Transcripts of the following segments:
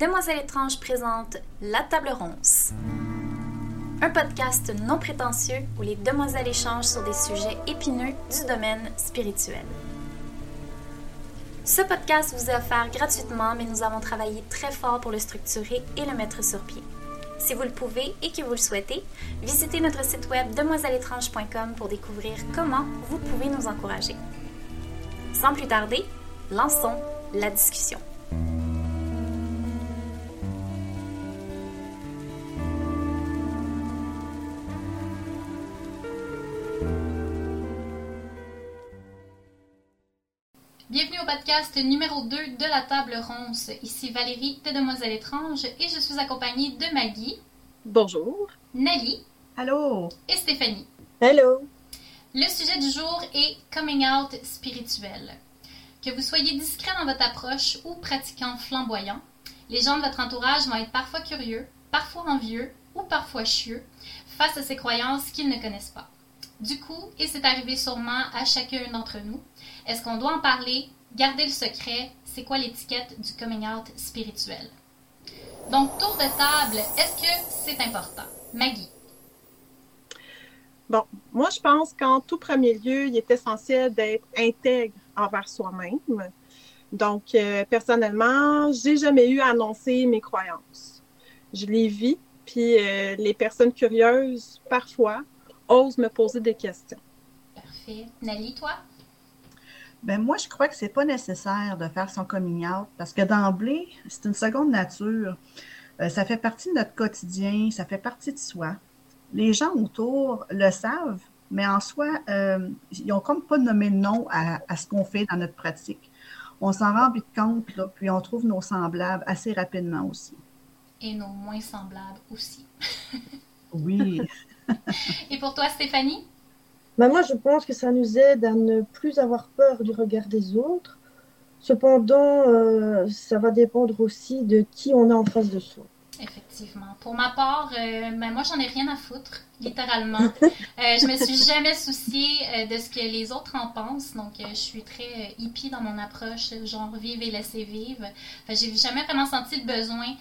Demoiselle étrange présente La Table Ronce. Un podcast non prétentieux où les demoiselles échangent sur des sujets épineux du domaine spirituel. Ce podcast vous est offert gratuitement, mais nous avons travaillé très fort pour le structurer et le mettre sur pied. Si vous le pouvez et que vous le souhaitez, visitez notre site web demoiselleétrange.com pour découvrir comment vous pouvez nous encourager. Sans plus tarder, lançons la discussion. Podcast numéro 2 de la table ronce. Ici Valérie de Demoiselle étrange et je suis accompagnée de Maggie. Bonjour. Nelly. Allô. Et Stéphanie. Hello. Le sujet du jour est coming out spirituel. Que vous soyez discret dans votre approche ou pratiquant flamboyant, les gens de votre entourage vont être parfois curieux, parfois envieux ou parfois chieux face à ces croyances qu'ils ne connaissent pas. Du coup, et c'est arrivé sûrement à chacun d'entre nous, est-ce qu'on doit en parler, garder le secret, c'est quoi l'étiquette du coming out spirituel? Donc, tour de table, est-ce que c'est important? Maggie. Bon, moi, je pense qu'en tout premier lieu, il est essentiel d'être intègre envers soi-même. Donc, euh, personnellement, j'ai jamais eu à annoncer mes croyances. Je les vis, puis euh, les personnes curieuses, parfois, osent me poser des questions. Parfait. Nali, toi? Ben moi, je crois que c'est pas nécessaire de faire son coming out parce que d'emblée, c'est une seconde nature. Euh, ça fait partie de notre quotidien, ça fait partie de soi. Les gens autour le savent, mais en soi, euh, ils n'ont comme pas nommé le nom à, à ce qu'on fait dans notre pratique. On s'en rend vite compte, là, puis on trouve nos semblables assez rapidement aussi. Et nos moins semblables aussi. oui. Et pour toi, Stéphanie? Ben moi, je pense que ça nous aide à ne plus avoir peur du regard des autres. Cependant, euh, ça va dépendre aussi de qui on a en face de soi. Effectivement. Pour ma part, euh, ben moi, j'en ai rien à foutre, littéralement. euh, je me suis jamais souciée euh, de ce que les autres en pensent. Donc, euh, je suis très hippie dans mon approche, genre vivre et laisser vivre. Enfin, j'ai jamais vraiment senti le besoin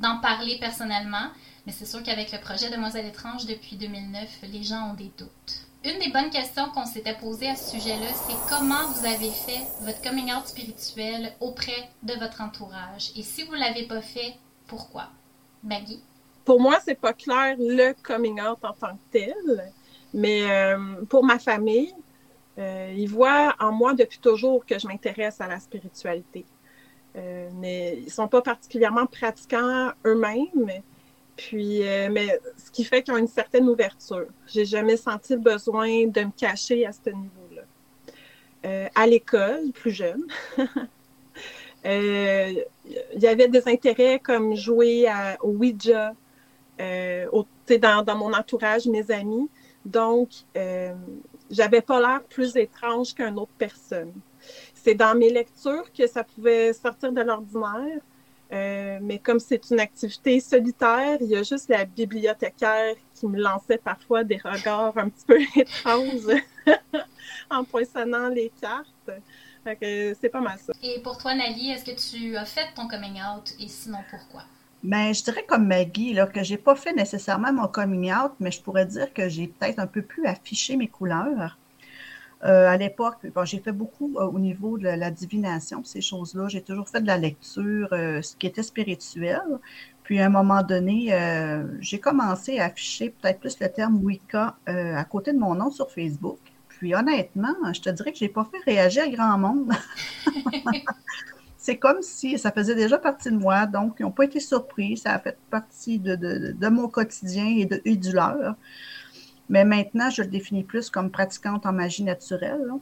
d'en parler personnellement. Mais c'est sûr qu'avec le projet Demoiselle étrange depuis 2009, les gens ont des doutes. Une des bonnes questions qu'on s'était posées à ce sujet-là, c'est comment vous avez fait votre coming out spirituel auprès de votre entourage? Et si vous ne l'avez pas fait, pourquoi? Maggie? Pour moi, c'est pas clair le coming out en tant que tel, mais euh, pour ma famille, euh, ils voient en moi depuis toujours que je m'intéresse à la spiritualité. Euh, mais ils sont pas particulièrement pratiquants eux-mêmes, puis, euh, mais ce qui fait qu'ils ont une certaine ouverture. J'ai jamais senti le besoin de me cacher à ce niveau-là. Euh, à l'école, plus jeune, euh, il y avait des intérêts comme jouer à, au Ouija, dans, dans mon entourage, mes amis. Donc, j'avais pas l'air plus étrange qu'une autre personne. C'est dans mes lectures que ça pouvait sortir de l'ordinaire. Euh, mais comme c'est une activité solitaire, il y a juste la bibliothécaire qui me lançait parfois des regards un petit peu étranges en poinçonnant les cartes. C'est pas mal ça. Et pour toi, Nali, est-ce que tu as fait ton coming out et sinon pourquoi? Ben, je dirais comme Maggie, là, que j'ai pas fait nécessairement mon coming out, mais je pourrais dire que j'ai peut-être un peu plus affiché mes couleurs. Euh, à l'époque, bon, j'ai fait beaucoup euh, au niveau de la divination, ces choses-là. J'ai toujours fait de la lecture, euh, ce qui était spirituel. Puis à un moment donné, j'ai commencé à afficher peut-être plus le terme Wicca à côté de mon nom sur Facebook. Puis honnêtement, je te dirais que j'ai pas fait réagir grand monde. C'est comme si ça faisait déjà partie de moi, donc ils n'ont pas été surpris. Ça a fait partie de mon quotidien et, de, et du leur. Mais maintenant, je le définis plus comme pratiquante en magie naturelle. Là.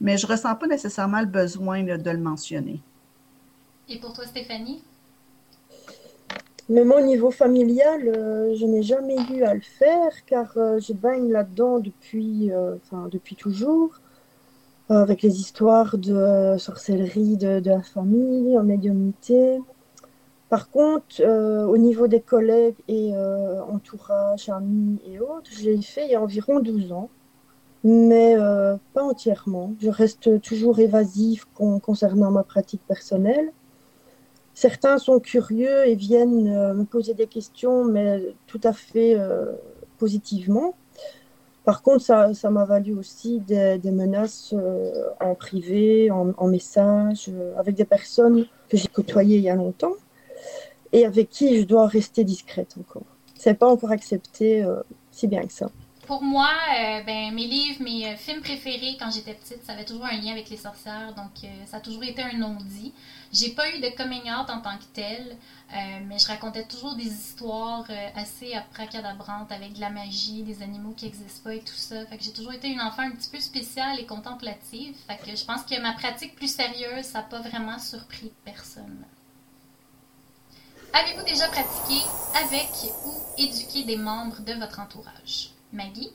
Mais je ne ressens pas nécessairement le besoin là, de le mentionner. Et pour toi, Stéphanie? Même au niveau familial, euh, je n'ai jamais eu à le faire car euh, je baigne là-dedans depuis, euh, enfin, depuis toujours, avec les histoires de sorcellerie de, de la famille, en médiumnité. Par contre, euh, au niveau des collègues et euh, entourage, amis et autres, je l'ai fait il y a environ 12 ans, mais euh, pas entièrement. Je reste toujours évasif con concernant ma pratique personnelle. certains sont curieux et viennent me poser des questions, mais tout à fait positivement. Par contre, ça, ça m'a valu aussi des, menaces en privé, en, en message, avec des personnes que j'ai côtoyées il y a longtemps et avec qui je dois rester discrète encore. C'est pas encore accepté si bien que ça. Pour moi, euh, ben, mes livres, mes euh, films préférés quand j'étais petite, ça avait toujours un lien avec les sorcières, donc euh, ça a toujours été un non-dit. J'ai pas eu de coming out en tant que tel, mais je racontais toujours des histoires assez abracadabrantes avec de la magie, des animaux qui n'existent pas et tout ça. Fait j'ai toujours été une enfant un petit peu spéciale et contemplative. Fait que je pense que ma pratique plus sérieuse, ça n'a pas vraiment surpris personne. Avez-vous déjà pratiqué avec ou éduqué des membres de votre entourage? Maggie?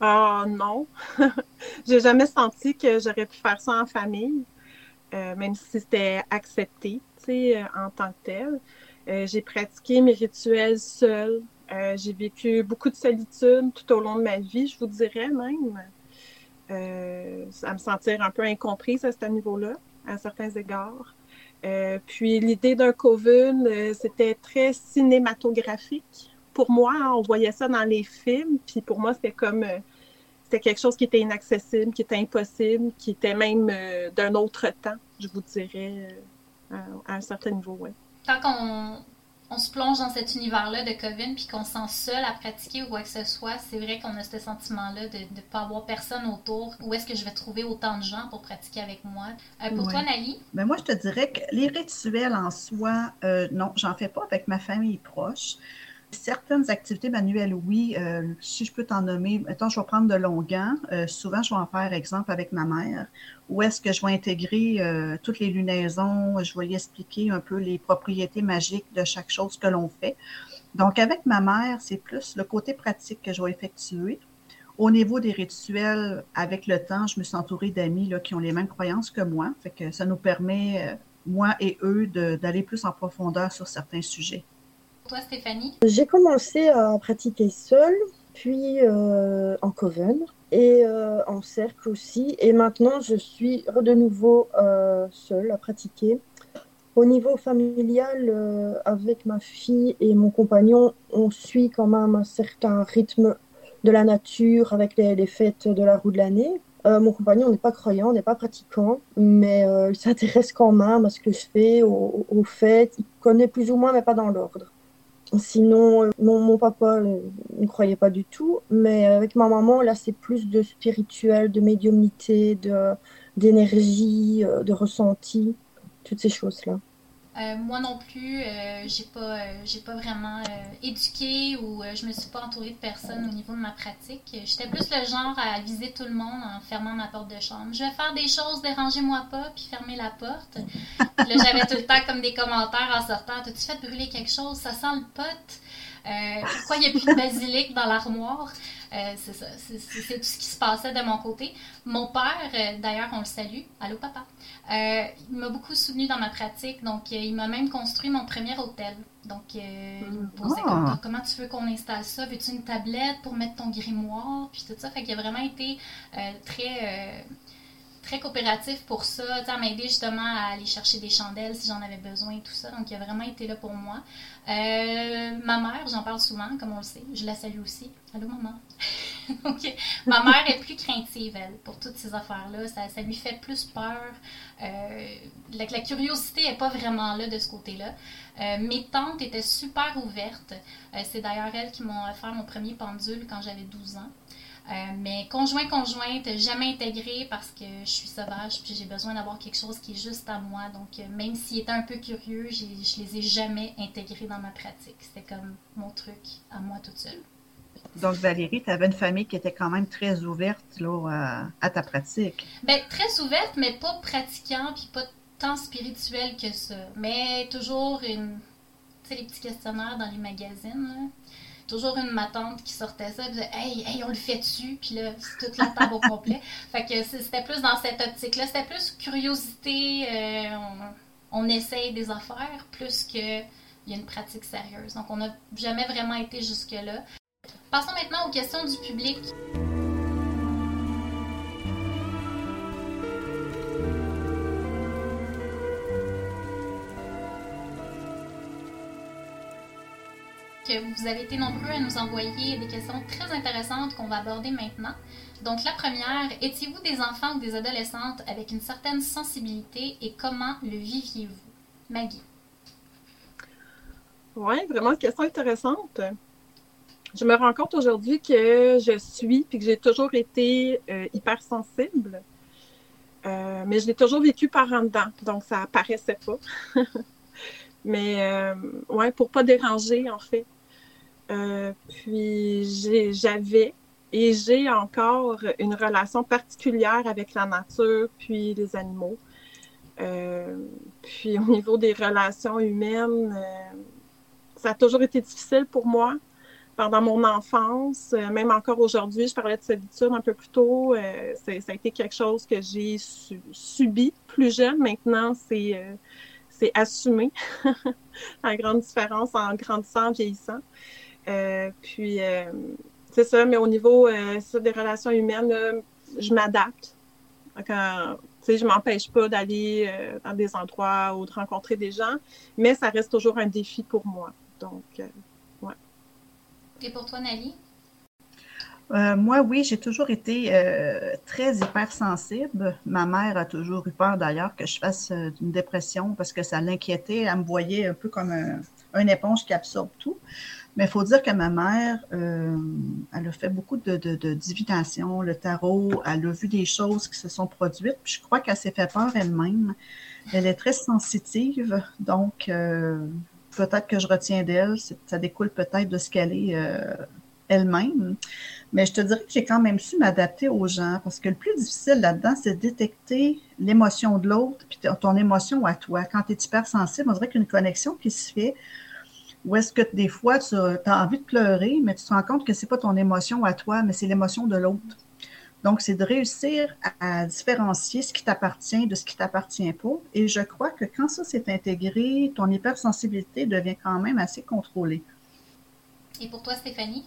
Ah non. J'ai jamais senti que j'aurais pu faire ça en famille, euh, même si c'était accepté, euh, en tant que tel. Euh, j'ai pratiqué mes rituels seule. j'ai vécu beaucoup de solitude tout au long de ma vie, je vous dirais même. à me sentir un peu incomprise à ce niveau-là, à certains égards. Puis l'idée d'un coven, c'était très cinématographique pour moi, hein, on voyait ça dans les films, puis pour moi, c'était comme euh, c'était quelque chose qui était inaccessible, qui était impossible, qui était même euh, d'un autre temps, je vous dirais, euh, à, un certain niveau, ouais. Quand on, on se plonge dans cet univers-là de Coven, puis qu'on se sent seul à pratiquer ou quoi que ce soit, c'est vrai qu'on a ce sentiment-là de ne pas avoir personne autour. Où est-ce que je vais trouver autant de gens pour pratiquer avec moi? pour toi, Nali? Ben moi, je te dirais que les rituels en soi, non, j'en fais pas avec ma famille proche. Certaines activités manuelles, oui. Euh, si je peux t'en nommer, mettons, je vais prendre de Longuin. Euh, souvent, je vais en faire exemple avec ma mère, où est-ce que je vais intégrer euh, toutes les lunaisons, je vais lui expliquer un peu les propriétés magiques de chaque chose que l'on fait. Donc, avec ma mère, c'est plus le côté pratique que je vais effectuer. Au niveau des rituels, avec le temps, je me suis entourée d'amis qui ont les mêmes croyances que moi. Fait que ça nous permet, moi et eux, d'aller plus en profondeur sur certains sujets toi, Stéphanie? J'ai commencé à pratiquer seule, puis euh, en coven et euh, en cercle aussi. Et maintenant, je suis de nouveau euh, seule à pratiquer. Au niveau familial, avec ma fille et mon compagnon, on suit quand même un certain rythme de la nature avec les, fêtes de la roue de l'année. mon compagnon n'est pas croyant, n'est pas pratiquant, mais il s'intéresse quand même à ce que je fais, aux, aux, fêtes. Il connaît plus ou moins, mais pas dans l'ordre. Sinon, euh, mon, papa euh, ne croyait pas du tout, mais avec ma maman, là, c'est plus de spirituel, de médiumnité, de, d'énergie, euh, de ressenti, toutes ces choses-là. Euh, moi non plus, euh, j'ai pas, euh, j'ai pas vraiment éduqué ou je me suis pas entourée de personnes au niveau de ma pratique. J'étais plus le genre à viser tout le monde en fermant ma porte de chambre. Je vais faire des choses, dérangez-moi pas, puis fermer la porte. là, j'avais tout le temps comme des commentaires en sortant. T'as-tu fait brûler quelque chose? Ça sent le pot. pourquoi il n'y a plus de basilic dans l'armoire? C'est ça, c'est tout ce qui se passait de mon côté. Mon père, d'ailleurs, on le salue. Allô, papa. Euh, il m'a beaucoup soutenu dans ma pratique, donc euh, il m'a même construit mon premier hôtel. Donc, euh, il me posait ah. comment tu veux qu'on installe ça? Veux-tu une tablette pour mettre ton grimoire? Puis tout ça. Fait qu'il a vraiment été très très coopératif pour ça, à m'aider justement à aller chercher des chandelles si j'en avais besoin et tout ça. Donc, il a vraiment été là pour moi. Euh, ma mère, j'en parle souvent, comme on le sait. Je la salue aussi. Allô, maman? donc, ma mère est plus craintive, elle, pour toutes ces affaires-là. Ça, ça, lui fait plus peur. Euh, la, curiosité n'est pas vraiment là de ce côté-là. Euh, mes tantes étaient super ouvertes. C'est d'ailleurs elles qui m'ont offert mon premier pendule quand j'avais 12 ans. Euh, mais conjoint conjointe, jamais intégré parce que je suis sauvage puis j'ai besoin d'avoir quelque chose qui est juste à moi. Donc euh, même s'il était un peu curieux, je les ai jamais intégrés dans ma pratique. C'était comme mon truc à moi toute seule. Donc, Valérie, tu avais une famille qui était quand même très ouverte là, à, ta pratique. Bien, très ouverte, mais pas pratiquant, puis pas tant spirituel que ça. Mais toujours une. Tu sais, les petits questionnaires dans les magazines. Là toujours une matante qui sortait ça, et disait Hey, hey, on le fait dessus, puis là, c'est toute la table au complet. Fait que c'était plus dans cette optique-là. C'était plus curiosité, euh, on, essaye des affaires, plus qu'il y a une pratique sérieuse. Donc, on n'a jamais vraiment été jusque-là. Passons maintenant aux questions du public. Vous avez été nombreux à nous envoyer des questions très intéressantes qu'on va aborder maintenant. Donc la première, étiez-vous des enfants ou des adolescentes avec une certaine sensibilité et comment le viviez-vous? Maggie. Oui, vraiment une question intéressante. Je me rends compte aujourd'hui que je suis, puis que j'ai toujours été euh, hypersensible. Euh, mais je l'ai toujours vécu par en dedans, donc ça apparaissait pas. mais euh, ouais, pour pas déranger en fait. Euh, puis j'avais et j'ai encore une relation particulière avec la nature puis les animaux. Euh, puis au niveau des relations humaines, euh, ça a toujours été difficile pour moi pendant mon enfance, même encore aujourd'hui, je parlais de solitude un peu plus tôt, ça a été quelque chose que j'ai subi plus jeune. Maintenant, c'est assumé, la grande différence en grandissant, en vieillissant. Puis, c'est ça, mais au niveau des relations humaines, je m'adapte. Quand, je m'empêche pas d'aller dans des endroits ou de rencontrer des gens, mais ça reste toujours un défi pour moi. Donc, et pour toi, Nali? Euh, moi, oui, j'ai toujours été euh, très hypersensible. Ma mère a toujours eu peur d'ailleurs que je fasse euh, une dépression parce que ça l'inquiétait. Elle me voyait un peu comme un, une éponge qui absorbe tout. Mais il faut dire que ma mère, elle a fait beaucoup de, de, divination, le tarot, elle a vu des choses qui se sont produites. Puis je crois qu'elle s'est fait peur elle-même. Elle est très sensitive, donc peut-être que je retiens d'elle, ça découle peut-être de ce qu'elle est euh, elle-même. Mais je te dirais que j'ai quand même su m'adapter aux gens parce que le plus difficile là-dedans, c'est de détecter l'émotion de l'autre puis ton émotion à toi. Quand tu es hypersensible, on dirait qu'une connexion qui se fait ou est-ce que des fois tu as envie de pleurer, mais tu te rends compte que c'est pas ton émotion à toi, mais c'est l'émotion de l'autre. Donc, c'est de réussir à, différencier ce qui t'appartient de ce qui t'appartient pas. Et je crois que quand ça s'est intégré, ton hypersensibilité devient quand même assez contrôlée. Et pour toi, Stéphanie?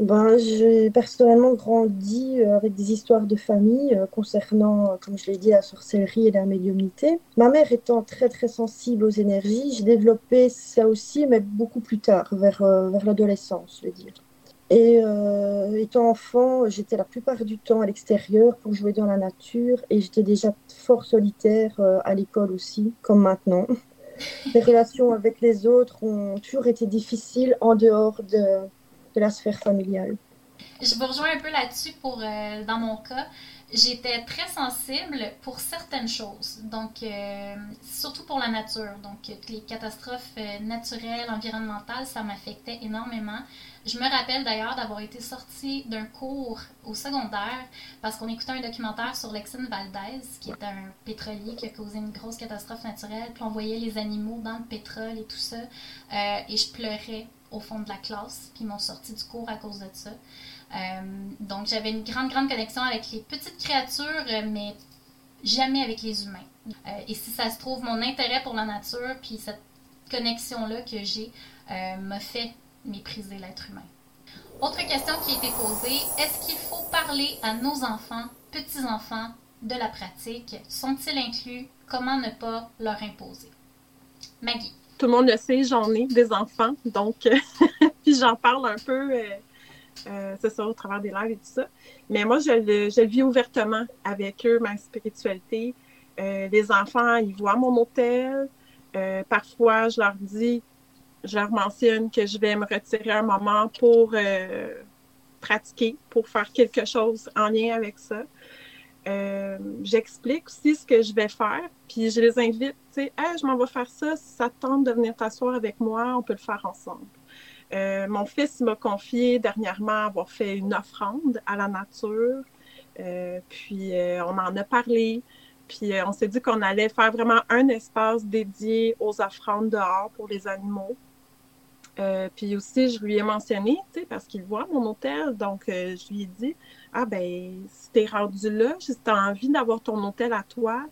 Ben, j'ai personnellement grandi euh, avec des histoires de famille euh, concernant, euh, comme je l'ai dit, la sorcellerie et la médiumnité. Ma mère étant très très sensible aux énergies, j'ai développé ça aussi, mais beaucoup plus tard, vers, vers l'adolescence, je veux dire. Et euh, étant enfant, j'étais la plupart du temps à l'extérieur pour jouer dans la nature et j'étais déjà fort solitaire à l'école aussi, comme maintenant. Les relations avec les autres ont toujours été difficiles en dehors de, de la sphère familiale. Je vous rejoins un peu là-dessus pour, euh, dans mon cas j'étais très sensible pour certaines choses, donc euh, surtout pour la nature. Donc les catastrophes euh, naturelles, environnementales, ça m'affectait énormément. Je me rappelle d'ailleurs d'avoir été sortie d'un cours au secondaire parce qu'on écoutait un documentaire sur Lexine Valdez, qui était un pétrolier qui a causé une grosse catastrophe naturelle. Puis on voyait les animaux dans le pétrole et tout ça. Euh, et je pleurais au fond de la classe. Puis m'ont sorti du cours à cause de ça. Euh, donc j'avais une grande, grande connexion avec les petites créatures, euh, mais jamais avec les humains. Euh, et si ça se trouve, mon intérêt pour la nature, puis cette connexion-là que j'ai, m'a fait mépriser l'être humain. Autre question qui a été posée, est-ce qu'il faut parler à nos enfants, petits-enfants, de la pratique? Sont-ils inclus? Comment ne pas leur imposer? Maggie. Tout le monde le sait, j'en ai des enfants, donc puis j'en parle un peu euh, c'est ça, au travers des lives et tout ça. Mais moi, je le, je vis ouvertement avec eux, ma spiritualité. Euh, les enfants, ils voient mon hôtel. Euh, parfois, je leur dis, je leur mentionne que je vais me retirer un moment pour pratiquer, pour faire quelque chose en lien avec ça. J'explique aussi ce que je vais faire, puis je les invite, tu sais, je m'en vais faire ça, si ça tente de venir t'asseoir avec moi, on peut le faire ensemble. Euh, mon fils m'a confié dernièrement avoir fait une offrande à la nature. Euh, puis euh, on en a parlé. Puis on s'est dit qu'on allait faire vraiment un espace dédié aux offrandes dehors pour les animaux. Puis aussi, je lui ai mentionné, tu sais, parce qu'il voit mon hôtel, donc je lui ai dit, ah ben, si t'es rendu là, si t'as envie d'avoir ton hôtel à toi,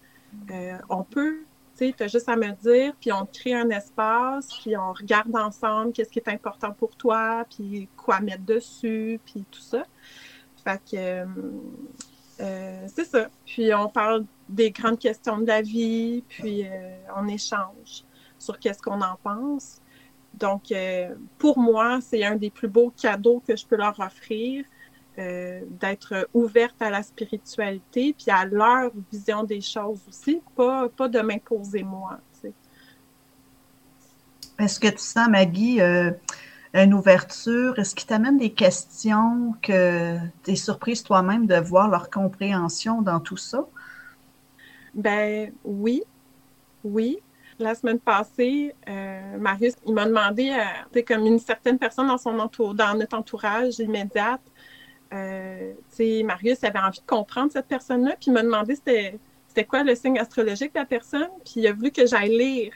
on peut tu as juste à me dire, puis on crée un espace, puis on regarde ensemble qu'est-ce qui est important pour toi, puis quoi mettre dessus, puis tout ça. Fait que euh, euh, c'est ça. Puis on parle des grandes questions de la vie, puis euh, on échange sur qu'est-ce qu'on en pense. Donc, pour moi, c'est un des plus beaux cadeaux que je peux leur offrir, d'être ouverte à la spiritualité, puis à leur vision des choses aussi, pas, pas de m'imposer moi. Est-ce que tu sens, Maggie, une ouverture? Est-ce qu'il t'amène des questions que tu es surprise toi-même de voir leur compréhension dans tout ça? Ben oui, oui. La semaine passée, euh, Marius, il m'a demandé, euh, comme une certaine personne dans, son entour, dans notre entourage immédiat, euh, Marius avait envie de comprendre cette personne-là, puis il m'a demandé c'était, quoi le signe astrologique de la personne, puis il a voulu que j'aille lire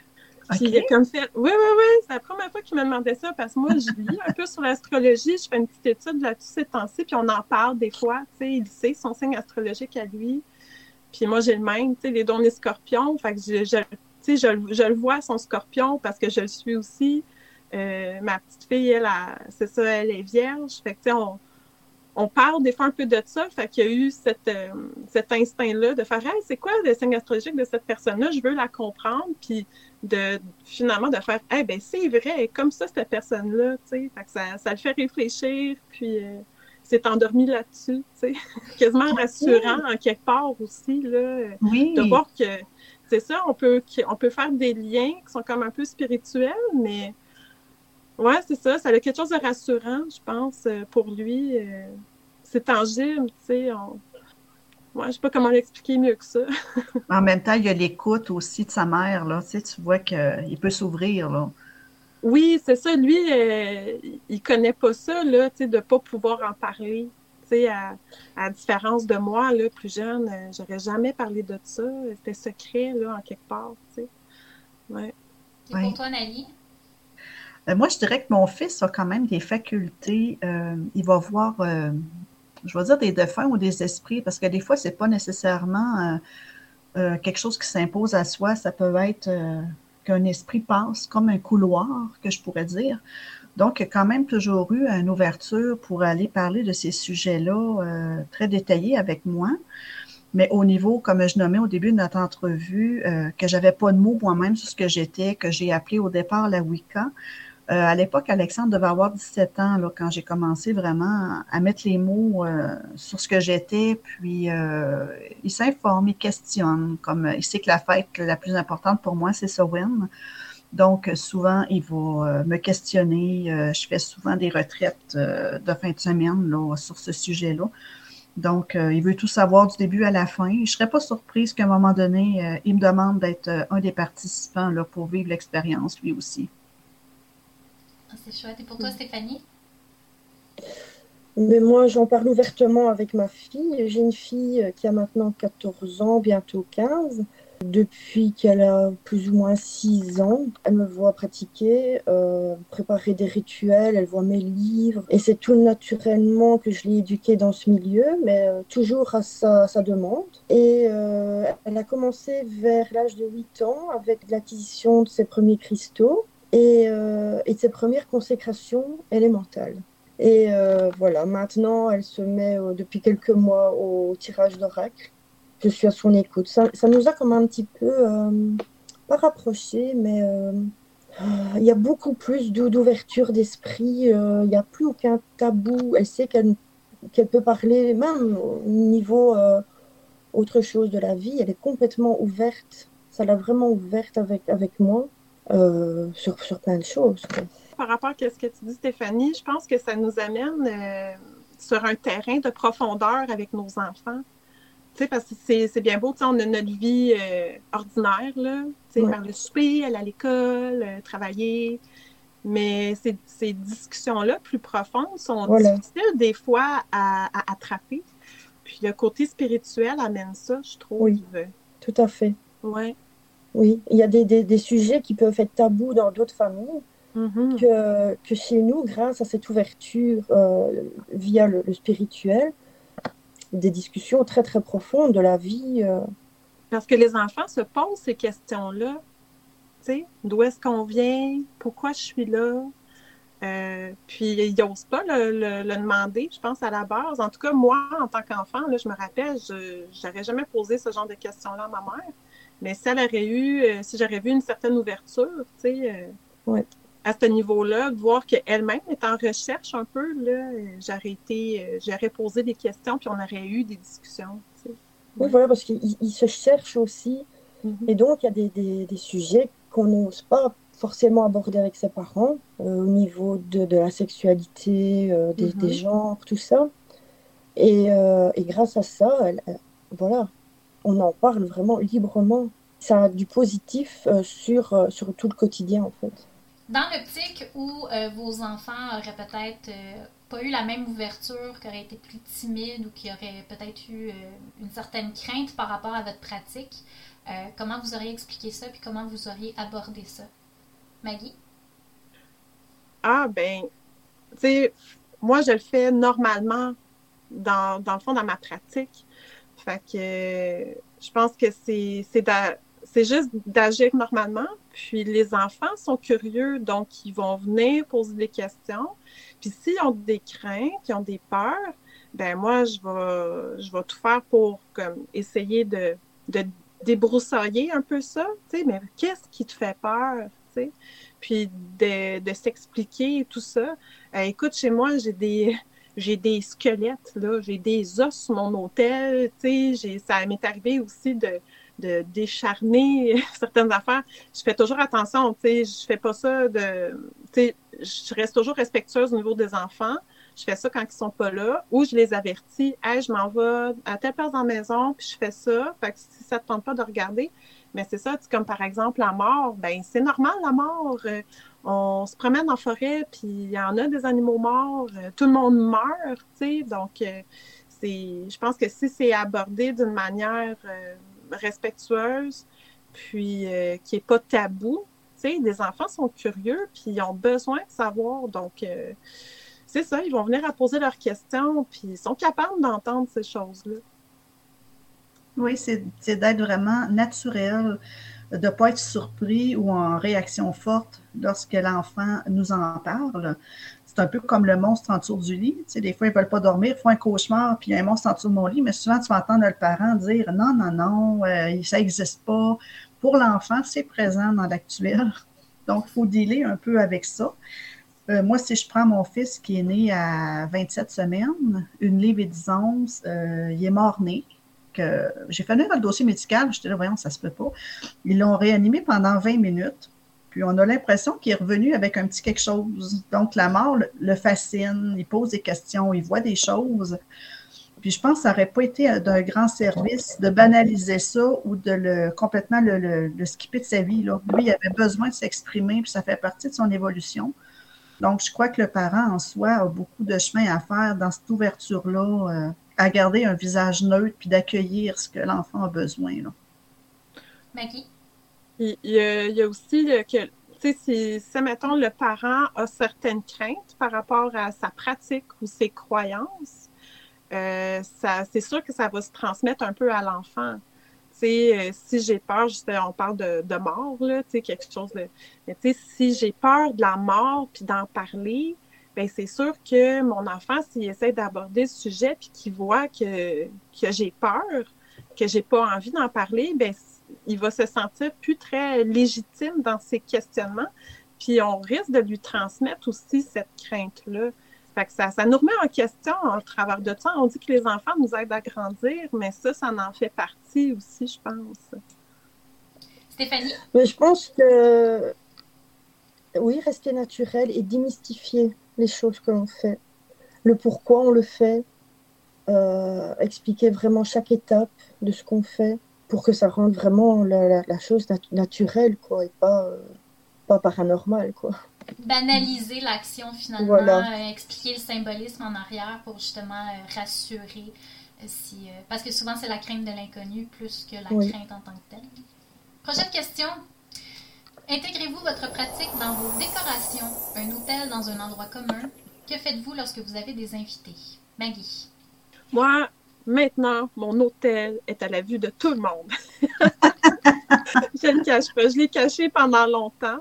puis il a comme fait, oui, oui, oui, c'est la première fois qu'il me demandait ça parce que moi, je lis un peu sur l'astrologie, je fais une petite étude là-dessus ces temps-ci, puis on en parle des fois, tu sais, il sait son signe astrologique à lui. Puis moi, j'ai le même, tu sais, les dons des scorpions, fait que je, je tu sais, je, je, le vois, son scorpion, parce que je le suis aussi. Euh, ma petite fille, elle, c'est ça, elle est vierge, fait que, tu sais, on, on parle des fois un peu de ça. Fait qu'il y a eu cette, euh, cet instinct-là de faire hey, c'est quoi le signe astrologique de cette personne-là? Je veux la comprendre. Puis de finalement de faire hey, ben c'est vrai, comme ça, cette personne-là. Fait que ça, ça le fait réfléchir. Puis euh, c'est endormi là-dessus. Quasiment rassurant en quelque part aussi. Là, oui. De voir que c'est ça, on peut, on peut faire des liens qui sont comme un peu spirituels, mais oui, c'est ça. Ça a quelque chose de rassurant, je pense, euh, pour lui. Euh, c'est tangible, tu sais. On... Ouais, je sais pas comment l'expliquer mieux que ça. en même temps, il y a l'écoute aussi de sa mère, là. Tu sais, tu vois qu'il peut s'ouvrir, là. Oui, c'est ça. Lui, euh, il connaît pas ça, là, tu sais, de pas pouvoir en parler. Sais, à, à, différence de moi, là, plus jeune, j'aurais jamais parlé de ça. C'était secret, là, en quelque part, tu sais. Ouais. Et pour toi, Nali? Euh, moi, je dirais que mon fils a quand même des facultés. Euh, il va voir, euh, je vais dire des défunts ou des esprits, parce que des fois, c'est pas nécessairement quelque chose qui s'impose à soi. Ça peut être qu'un esprit passe comme un couloir, que je pourrais dire. Donc, il y a quand même toujours eu une ouverture pour aller parler de ces sujets-là très détaillés avec moi. Mais au niveau, comme je nommais au début de notre entrevue, que j'avais pas de mots moi-même sur ce que j'étais, que j'ai appelé au départ la Wicca, euh, à l'époque, Alexandre devait avoir 17 ans là, quand j'ai commencé vraiment à mettre les mots euh, sur ce que j'étais. Puis euh, il s'informe, il questionne. Comme il sait que la fête la plus importante pour moi, c'est Samhain. Donc, souvent, il va me questionner. je fais souvent des retraites de fin de semaine là, sur ce sujet-là. Donc, il veut tout savoir du début à la fin. Je ne serais pas surprise qu'à un moment donné, il me demande d'être un des participants là, pour vivre l'expérience lui aussi. C'est chouette. Et pour toi, Stéphanie mais moi, j'en parle ouvertement avec ma fille. J'ai une fille qui a maintenant 14 ans, bientôt 15. Depuis qu'elle a plus ou moins 6 ans, elle me voit pratiquer, euh, préparer des rituels, elle voit mes livres. Et c'est tout naturellement que je l'ai éduquée dans ce milieu, mais euh, toujours à sa, demande. Et euh, elle a commencé vers l'âge de 8 ans avec l'acquisition de ses premiers cristaux et, euh, et, ses premières consécrations élémentales. Et euh, voilà, maintenant, elle se met euh, depuis quelques mois au tirage d'oracle. Je suis à son écoute. Ça, nous a comme un petit peu, pas rapprochés, mais il y a beaucoup plus d'ouverture d'esprit. Il n'y a plus aucun tabou. Elle sait qu'elle qu'elle peut parler, même au niveau autre chose de la vie. Elle est complètement ouverte. Ça l'a vraiment ouverte avec, avec moi. Euh, sur, sur, plein de choses. Par rapport à ce que tu dis, Stéphanie, je pense que ça nous amène euh, sur un terrain de profondeur avec nos enfants. Tu sais, parce que c'est bien beau, on a notre vie euh, ordinaire, là, tu sais, faire le souper, aller à l'école, travailler. Mais ces, ces discussions-là, plus profondes, sont difficiles des fois à, à, attraper. Puis le côté spirituel amène ça, je trouve. Oui, tout à fait. Ouais. Oui, il y a des, des, sujets qui peuvent être tabous dans d'autres familles, mm-hmm. que, que, chez nous, grâce à cette ouverture euh, via le, spirituel, des discussions très très profondes de la vie. Euh. Parce que les enfants se posent ces questions-là. D'où est-ce qu'on vient? Pourquoi je suis là? Euh, puis ils n'osent pas le, le, demander, je pense, à la base. En tout cas, moi, en tant qu'enfant, je me rappelle, je n'aurais jamais posé ce genre de questions-là à ma mère. Mais si elle aurait eu, euh, si j'aurais vu une certaine ouverture, tu sais, euh, à ce niveau-là, de voir qu'elle-même est en recherche un peu, là, j'aurais été, j'aurais posé des questions, puis on aurait eu des discussions. Oui, voilà, parce qu'il se cherche aussi. Mm-hmm. Et donc, il y a des, des, des sujets qu'on n'ose pas forcément aborder avec ses parents, euh, au niveau de, de la sexualité, euh, des, des, mm-hmm. genres, tout ça. Et, euh, et grâce à ça, elle, voilà, on en parle vraiment librement. Ça a du positif sur, sur tout le quotidien, en fait. Dans l'optique où vos enfants auraient peut-être pas eu la même ouverture, qui aurait été plus timide ou qui aurait peut-être eu une certaine crainte par rapport à votre pratique, comment vous auriez expliqué ça, puis comment vous auriez abordé ça? Maggie? Ah, ben, tu sais, moi, je le fais normalement dans, dans, le fond, dans ma pratique. Fait que je pense que c'est juste d'agir normalement. Puis les enfants sont curieux, donc ils vont venir poser des questions. Puis s'ils ont des craintes, ils ont des peurs, ben moi, je vais, je vais tout faire pour comme, essayer de, de débroussailler un peu ça. Tu mais qu'est-ce qui te fait peur? puis de, de s'expliquer tout ça. Euh, écoute, chez moi, j'ai des j'ai des squelettes, là, j'ai des os sur mon hôtel, tu sais, ça m'est arrivé aussi de, de décharner certaines affaires. Je fais toujours attention, tu sais, je fais pas ça de, tu sais, je reste toujours respectueuse au niveau des enfants. Je fais ça quand ils sont pas là, ou je les avertis, hey, je m'en vais à telle place dans la maison, puis je fais ça. Fait que si ça te tente pas de regarder, mais c'est ça, comme par exemple la mort, ben c'est normal la mort. Euh, on se promène en forêt, puis il y en a des animaux morts, euh, tout le monde meurt, tu sais. Donc, euh, c'est, je pense que si c'est abordé d'une manière respectueuse, puis qui n'est pas tabou, tu sais, les enfants sont curieux, puis ils ont besoin de savoir. Donc, c'est ça, ils vont venir à poser leurs questions, puis ils sont capables d'entendre ces choses-là. Oui, c'est d'être vraiment naturel, de ne pas être surpris ou en réaction forte lorsque l'enfant nous en parle. C'est un peu comme le monstre en dessous du lit. Tu sais, des fois, ils ne veulent pas dormir, ils font un cauchemar, puis il y a un monstre en dessous de mon lit, mais souvent, tu vas entendre le parent dire non, non, non, euh, ça n'existe pas. Pour l'enfant, c'est présent dans l'actuel. Donc, il faut dealer un peu avec ça. Euh, moi, si je prends mon fils qui est né à 27 semaines, une livre et 10 onces, euh, il est mort-né j'ai fait le dossier médical, j'étais là, voyons, ça se peut pas. Ils l'ont réanimé pendant 20 minutes. Puis on a l'impression qu'il est revenu avec un petit quelque chose. Donc la mort le, fascine, il pose des questions, il voit des choses. Puis je pense que ça n'aurait pas été d'un grand service de banaliser ça ou de complètement le, skipper de sa vie. Là. Lui, il avait besoin de s'exprimer, puis ça fait partie de son évolution. Donc, je crois que le parent en soi a beaucoup de chemin à faire dans cette ouverture-là. Euh, à garder un visage neutre puis d'accueillir ce que l'enfant a besoin. Là. Maggie? Il y, a, aussi que, tu sais, si, si, mettons, le parent a certaines craintes par rapport à sa pratique ou ses croyances, euh, c'est sûr que ça va se transmettre un peu à l'enfant. Euh, si j'ai peur, on parle de, de mort, là, quelque chose de. Mais si j'ai peur de la mort puis d'en parler, ben c'est sûr que mon enfant, s'il essaie d'aborder ce sujet puis qu'il voit que, que j'ai peur, que j'ai pas envie d'en parler, ben il va se sentir plus très légitime dans ses questionnements. Puis on risque de lui transmettre aussi cette crainte-là. Fait que ça, ça nous remet en question en travers de ça. On dit que les enfants nous aident à grandir, mais ça, ça en fait partie aussi, je pense. Stéphanie? Mais je pense que oui, rester naturel et démystifier les choses que l'on fait, le pourquoi on le fait, euh, expliquer vraiment chaque étape de ce qu'on fait pour que ça rende vraiment la, chose naturelle quoi, et pas, euh, pas paranormal. Quoi. Banaliser l'action finalement, euh, expliquer le symbolisme en arrière pour justement rassurer. Si, parce que souvent c'est la crainte de l'inconnu plus que la crainte en tant que telle. Prochaine question. Intégrez-vous votre pratique dans vos décorations, un hôtel dans un endroit commun. Que faites-vous lorsque vous avez des invités? Maggie. Moi, maintenant, mon hôtel est à la vue de tout le monde. je ne le cache pas. Je l'ai caché pendant longtemps.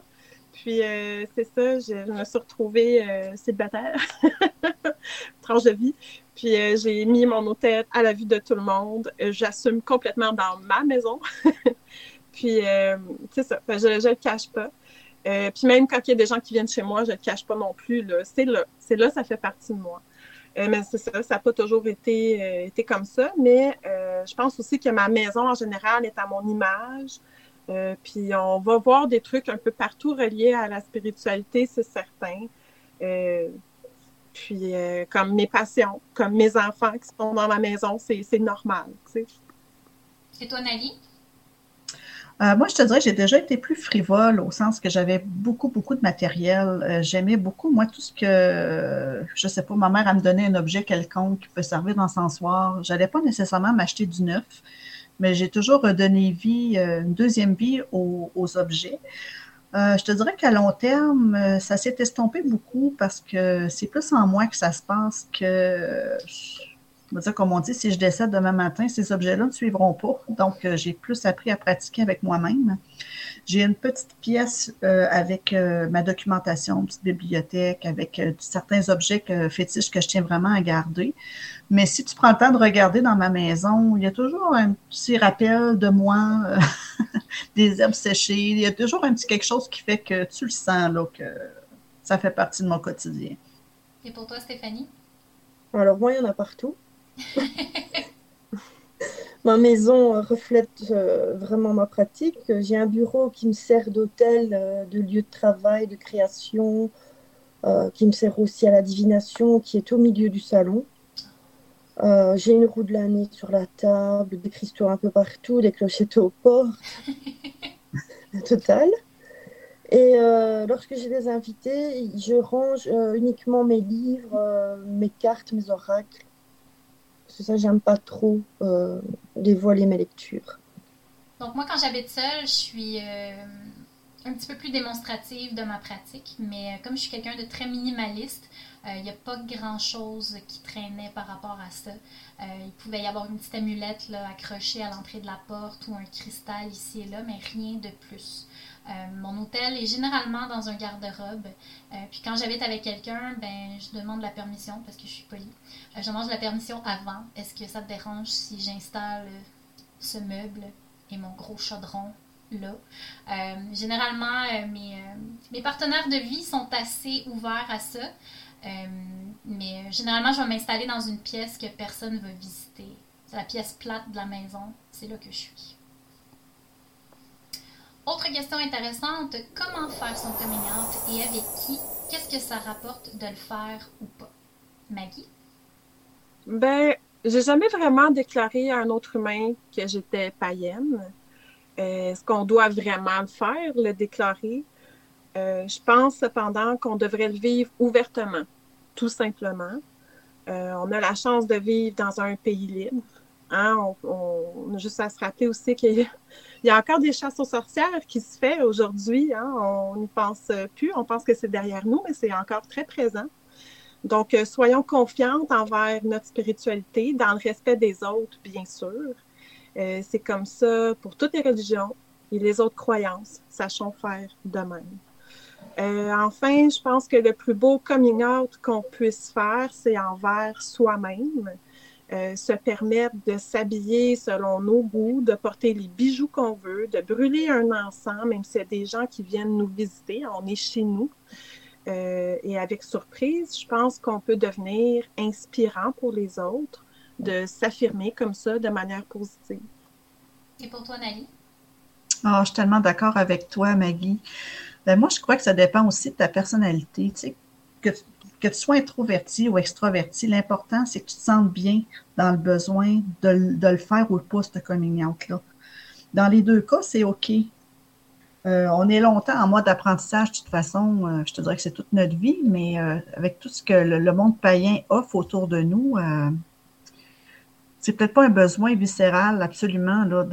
Puis, euh, c'est ça, je me suis retrouvée euh, célibataire, tranche de vie. Puis, euh, j'ai mis mon hôtel à la vue de tout le monde. J'assume complètement dans ma maison. Puis, euh, c'est ça, je ne le cache pas. Euh, puis même quand il y a des gens qui viennent chez moi, je ne le cache pas non plus. C'est là, c'est là, ça fait partie de moi. Euh, mais c'est ça, ça n'a pas toujours été, euh, été comme ça. Mais je pense aussi que ma maison en général est à mon image. puis on va voir des trucs un peu partout reliés à la spiritualité, c'est certain. puis comme mes passions, comme mes enfants qui sont dans ma maison, c'est normal. Et toi, Nali? Euh, moi, je te dirais j'ai déjà été plus frivole au sens que j'avais beaucoup, beaucoup de matériel. Euh, j'aimais beaucoup, moi, tout ce que, je sais pas, ma mère, a me donné un objet quelconque qui peut servir d'encensoir. J'allais pas nécessairement m'acheter du neuf, mais j'ai toujours donné vie, euh, une deuxième vie aux objets. je te dirais qu'à long terme, ça s'est estompé beaucoup parce que c'est plus en moi que ça se passe que dire, comme on dit, si je décède demain matin, ces objets-là ne suivront pas. Donc, euh, j'ai plus appris à pratiquer avec moi-même. J'ai une petite pièce euh, avec euh, ma documentation, une petite bibliothèque, avec certains objets fétiches que je tiens vraiment à garder. Mais si tu prends le temps de regarder dans ma maison, il y a toujours un petit rappel de moi, des herbes séchées. Il y a toujours un petit quelque chose qui fait que tu le sens, là, que ça fait partie de mon quotidien. Et pour toi, Stéphanie? Alors, moi, il y en a partout. ma maison reflète euh, vraiment ma pratique. J'ai un bureau qui me sert d'hôtel, euh, de lieu de travail, de création, euh, qui me sert aussi à la divination, qui est au milieu du salon. J'ai une roue de l'année sur la table, des cristaux un peu partout, des clochettes au port. total. Et lorsque j'ai des invités, je range uniquement mes livres, mes cartes, mes oracles c'est ça, j'aime pas trop euh, dévoiler mes lectures. Donc moi, quand j'habite seule, je suis euh, un petit peu plus démonstrative de ma pratique, mais euh, comme je suis quelqu'un de très minimaliste, il n'y a pas grand-chose qui traînait par rapport à ça. il pouvait y avoir une petite amulette accrochée à l'entrée de la porte ou un cristal ici et là, mais rien de plus. Euh, mon hôtel est généralement dans un garde-robe. Euh, puis quand j'habite avec quelqu'un, ben je demande la permission parce que je suis polie. Euh, je demande la permission avant. Est-ce que ça te dérange si j'installe ce meuble et mon gros chaudron là? généralement, mes, mes, partenaires de vie sont assez ouverts à ça. mais généralement, je vais m'installer dans une pièce que personne ne veut visiter. C'est la pièce plate de la maison. C'est là que je suis. Autre question intéressante, comment faire son coming et avec qui? Qu'est-ce que ça rapporte de le faire ou pas? Maggie? Ben, j'ai jamais vraiment déclaré à un autre humain que j'étais païenne. Euh, est-ce qu'on doit vraiment le faire, le déclarer? Euh, je pense cependant qu'on devrait le vivre ouvertement, tout simplement. Euh, on a la chance de vivre dans un pays libre. Hein? On, a juste à se rappeler aussi qu'il il y a encore des chasses aux sorcières qui se fait aujourd'hui. Hein? On n'y pense plus. On pense que c'est derrière nous, mais c'est encore très présent. Donc, euh, soyons confiantes envers notre spiritualité, dans le respect des autres, bien sûr. Euh, c'est comme ça pour toutes les religions et les autres croyances. Sachons faire de même. Euh, enfin, je pense que le plus beau coming out qu'on puisse faire, c'est envers soi-même. Euh, se permettre de s'habiller selon nos goûts, de porter les bijoux qu'on veut, de brûler un encens, même s'il y a des gens qui viennent nous visiter, on est chez nous. Euh, et avec surprise, je pense qu'on peut devenir inspirant pour les autres, de s'affirmer comme ça de manière positive. Et pour toi, Nali? Oh, je suis tellement d'accord avec toi, Maggie. Ben, moi, je crois que ça dépend aussi de ta personnalité. Tu sais, que, tu sois introverti ou extroverti, l'important, c'est que tu te sentes bien dans le besoin de, le faire ou pas, ce coming out-là. Dans les deux cas, c'est OK. Euh, on est longtemps en mode apprentissage, de toute façon, euh, je te dirais que c'est toute notre vie, mais euh, avec tout ce que le, monde païen offre autour de nous, c'est peut-être pas un besoin viscéral absolument là,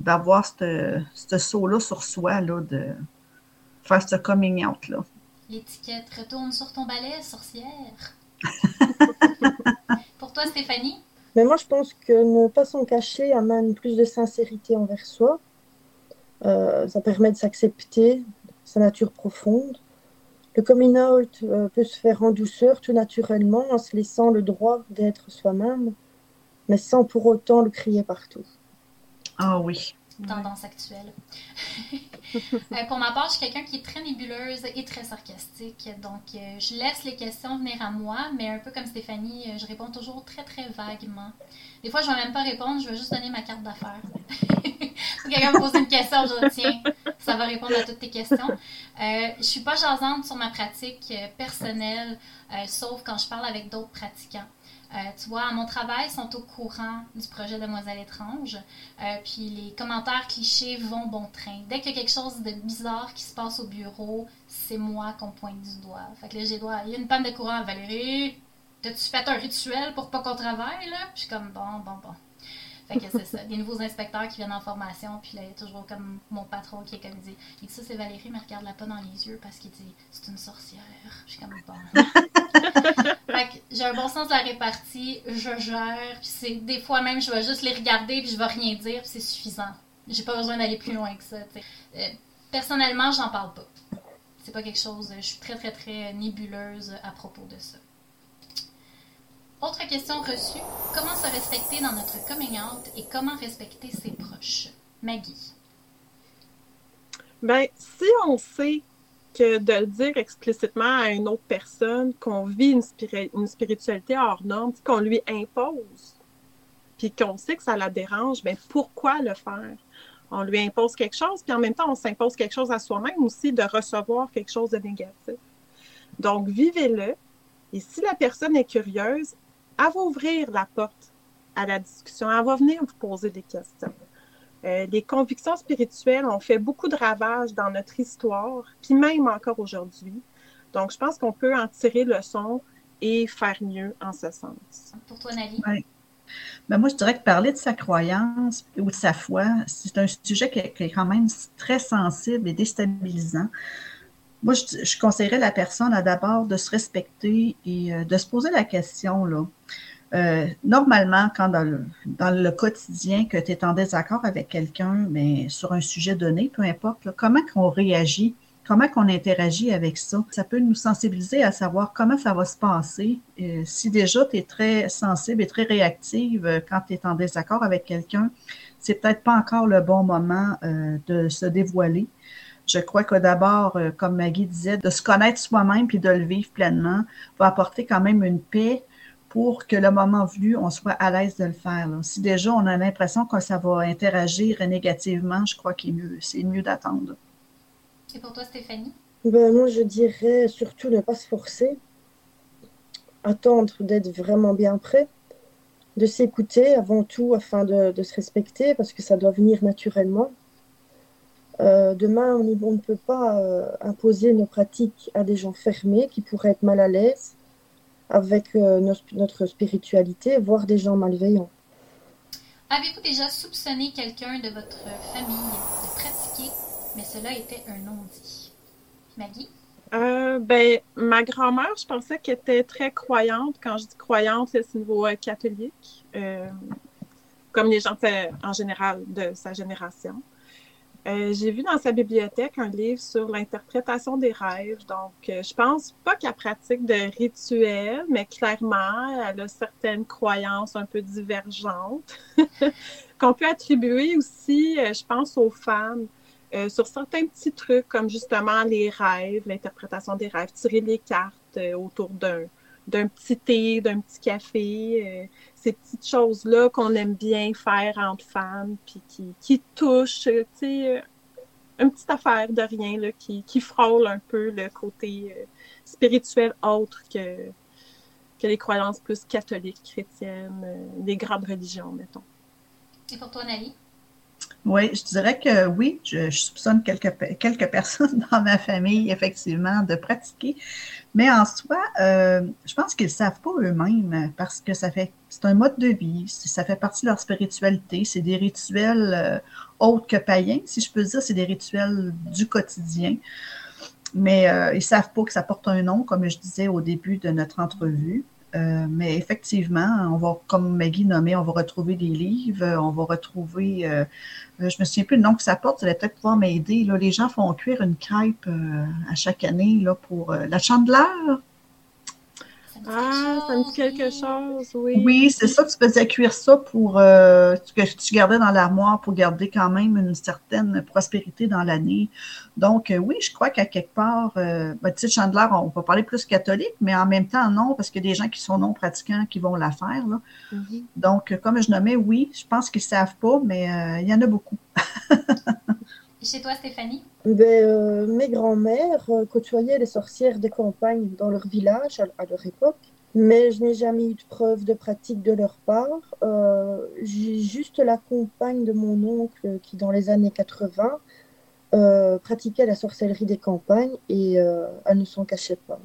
d'avoir ce saut-là sur soi, là, de faire ce coming out-là. L'étiquette retourne sur ton balai, sorcière. Pour toi, Stéphanie? Mais moi, je pense que ne pas s'en cacher amène plus de sincérité envers soi. Euh, ça permet de s'accepter, sa nature profonde. Le coming out euh, peut se faire en douceur, tout naturellement, en se laissant le droit d'être soi-même, mais sans pour autant le crier partout. Ah oui. Tendance actuelle. Euh, pour ma part, je suis quelqu'un qui est très nébuleuse et très sarcastique. Donc, euh, je laisse les questions venir à moi, mais un peu comme Stéphanie, euh, je réponds toujours très, très vaguement. Des fois, je ne vais même pas répondre, je vais juste donner ma carte d'affaires. Si quelqu'un me pose une question, je dis tiens, ça va répondre à toutes tes questions. Euh, je suis pas jasante sur ma pratique personnelle, sauf quand je parle avec d'autres pratiquants. Euh, tu vois, à mon travail, sont au courant du projet Demoiselle étrange. Euh, puis les commentaires clichés vont bon train. Dès qu'il y a quelque chose de bizarre qui se passe au bureau, c'est moi qu'on pointe du doigt. Fait que là, j'ai doigt. Il y a une panne de courant, Valérie. T'as-tu fait un rituel pour pas qu'on travaille, là? Puis je suis comme, bon, bon, bon. Fait que c'est ça. Des nouveaux inspecteurs qui viennent en formation, puis là, il y a toujours comme mon patron qui est comme dit, il dit ça, c'est Valérie, mais regarde-la pas dans les yeux parce qu'il dit, c'est une sorcière. Je suis comme, bon. fait que j'ai un bon sens de la répartie, je gère, puis c'est des fois même, je vais juste les regarder, puis je vais rien dire, puis c'est suffisant. J'ai pas besoin d'aller plus loin que ça, euh, personnellement, j'en parle pas. C'est pas quelque chose, je suis très, très, très nébuleuse à propos de ça. Autre question reçue. Comment se respecter dans notre coming out et comment respecter ses proches? Maggie. Ben, si on sait que de le dire explicitement à une autre personne qu'on vit une, spiritualité hors norme, qu'on lui impose, puis qu'on sait que ça la dérange, ben pourquoi le faire? On lui impose quelque chose, puis en même temps, on s'impose quelque chose à soi-même aussi de recevoir quelque chose de négatif. Donc, vivez-le. Et si la personne est curieuse, elle va ouvrir la porte à la discussion. Elle va venir vous poser des questions. Euh, les convictions spirituelles ont fait beaucoup de ravages dans notre histoire, puis même encore aujourd'hui. Donc, je pense qu'on peut en tirer leçon et faire mieux en ce sens. Pour toi, Nali? Ben moi, je dirais que parler de sa croyance ou de sa foi, c'est un sujet qui est, quand même très sensible et déstabilisant. Moi, je, conseillerais la personne à d'abord de se respecter et euh, de se poser la question, là. Euh, normalement, quand dans le, quotidien que tu es en désaccord avec quelqu'un, mais sur un sujet donné, peu importe, comment qu'on réagit, comment qu'on interagit avec ça, ça peut nous sensibiliser à savoir comment ça va se passer. Euh, si déjà tu es très sensible et très réactive euh, quand tu es en désaccord avec quelqu'un, c'est peut-être pas encore le bon moment de se dévoiler. Je crois que d'abord, comme Maggie disait, de se connaître soi-même puis de le vivre pleinement va apporter quand même une paix pour que le moment venu, on soit à l'aise de le faire. Si déjà on a l'impression que ça va interagir négativement, je crois qu'il mieux, c'est mieux d'attendre. Et pour toi, Stéphanie? Ben, moi, je dirais surtout ne pas se forcer, attendre d'être vraiment bien prêt, de s'écouter avant tout afin de, se respecter parce que ça doit venir naturellement. Euh, demain, on, ne peut pas euh, imposer nos pratiques à des gens fermés qui pourraient être mal à l'aise avec euh, notre spiritualité, voire des gens malveillants. Avez-vous déjà soupçonné quelqu'un de votre famille de pratiquer, mais cela était un non-dit? Maggie? Euh, ben, ma grand-mère, je pensais qu'elle était très croyante. Quand je dis croyante, c'est au niveau euh, catholique, comme les gens en général de sa génération. Euh, j'ai vu dans sa bibliothèque un livre sur l'interprétation des rêves. Donc, euh, je pense pas qu'elle pratique de rituels, mais clairement, elle a certaines croyances un peu divergentes qu'on peut attribuer aussi, euh, je pense, aux femmes. sur certains petits trucs comme justement les rêves, l'interprétation des rêves, tirer les cartes autour d'un d'un petit thé, d'un petit café, ces petites choses-là qu'on aime bien faire entre femmes, puis qui, qui touchent, tu sais, une petite affaire de rien là, qui, qui frôle un peu le côté euh, spirituel autre que, que les croyances plus catholiques, chrétiennes, euh, des grandes religions, mettons. Et pour toi, Nali? Oui, je dirais que oui, je, soupçonne quelques, quelques personnes dans ma famille, effectivement, de pratiquer. Mais en soi, euh, je pense qu'ils ne savent pas eux-mêmes parce que ça fait c'est un mode de vie, ça fait partie de leur spiritualité, c'est des rituels euh, autres que païens, si je peux dire, c'est des rituels du quotidien. Mais euh, ils ne savent pas que ça porte un nom, comme je disais au début de notre entrevue. Euh, mais effectivement, on va, comme Maggie nommait, on va retrouver des livres, on va retrouver, euh, je me souviens plus le nom que ça porte, ça va peut-être pouvoir m'aider. les gens font cuire une crêpe euh, à chaque année là, pour la chandeleur. Ah, ça me dit quelque chose, oui. Oui, c'est ça, tu faisais cuire ça pour euh, que tu gardais dans l'armoire pour garder quand même une certaine prospérité dans l'année. Donc, euh, oui, je crois qu'à quelque part, euh, ben, tu sais, Chandler, on va parler plus catholique, mais en même temps, non, parce qu'il y a des gens qui sont non pratiquants qui vont la faire. Là. Mm-hmm. Donc, comme je nommais, oui, je pense qu'ils ne savent pas, mais il y en a beaucoup. Chez toi, Stéphanie? Ben, mes grands-mères côtoyaient les sorcières des campagnes dans leur village à leur époque mais je n'ai jamais eu de preuve de pratique de leur part. Euh, j'ai juste la compagne de mon oncle qui, dans les années 80, euh, pratiquait la sorcellerie des campagnes et euh, elle ne s'en cachait pas.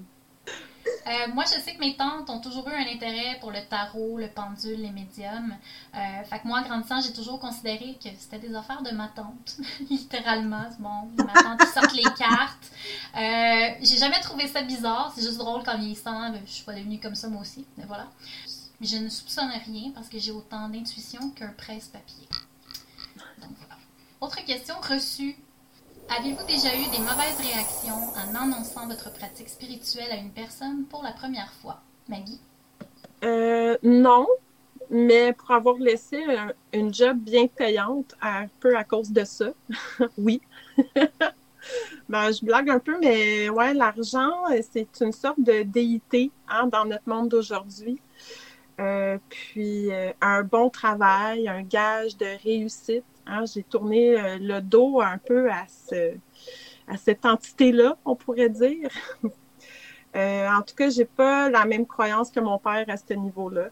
Euh, moi, je sais que mes tantes ont toujours eu un intérêt pour le tarot, le pendule, les médiums. Euh, fait que moi, en grandissant, j'ai toujours considéré que c'était des affaires de ma tante, littéralement. Bon, ma tante qui sort les cartes. Euh, j'ai jamais trouvé ça bizarre. C'est juste drôle qu'en vieillissant, ben, je suis pas devenue comme ça moi aussi. Mais voilà. Je ne soupçonne rien parce que j'ai autant d'intuition qu'un presse-papier. Donc voilà. Autre question reçue Avez-vous déjà eu des mauvaises réactions en annonçant votre pratique spirituelle à une personne pour la première fois? Maggie? Euh, non, mais pour avoir laissé une job bien payante un peu à cause de ça, oui. ben, je blague un peu, mais ouais, l'argent, c'est une sorte de déité hein, dans notre monde d'aujourd'hui. Euh, puis euh, un bon travail, un gage de réussite. Hein, j'ai tourné euh, le dos un peu à, cette entité-là, on pourrait dire. Euh, en tout cas, j'ai pas la même croyance que mon père à ce niveau-là.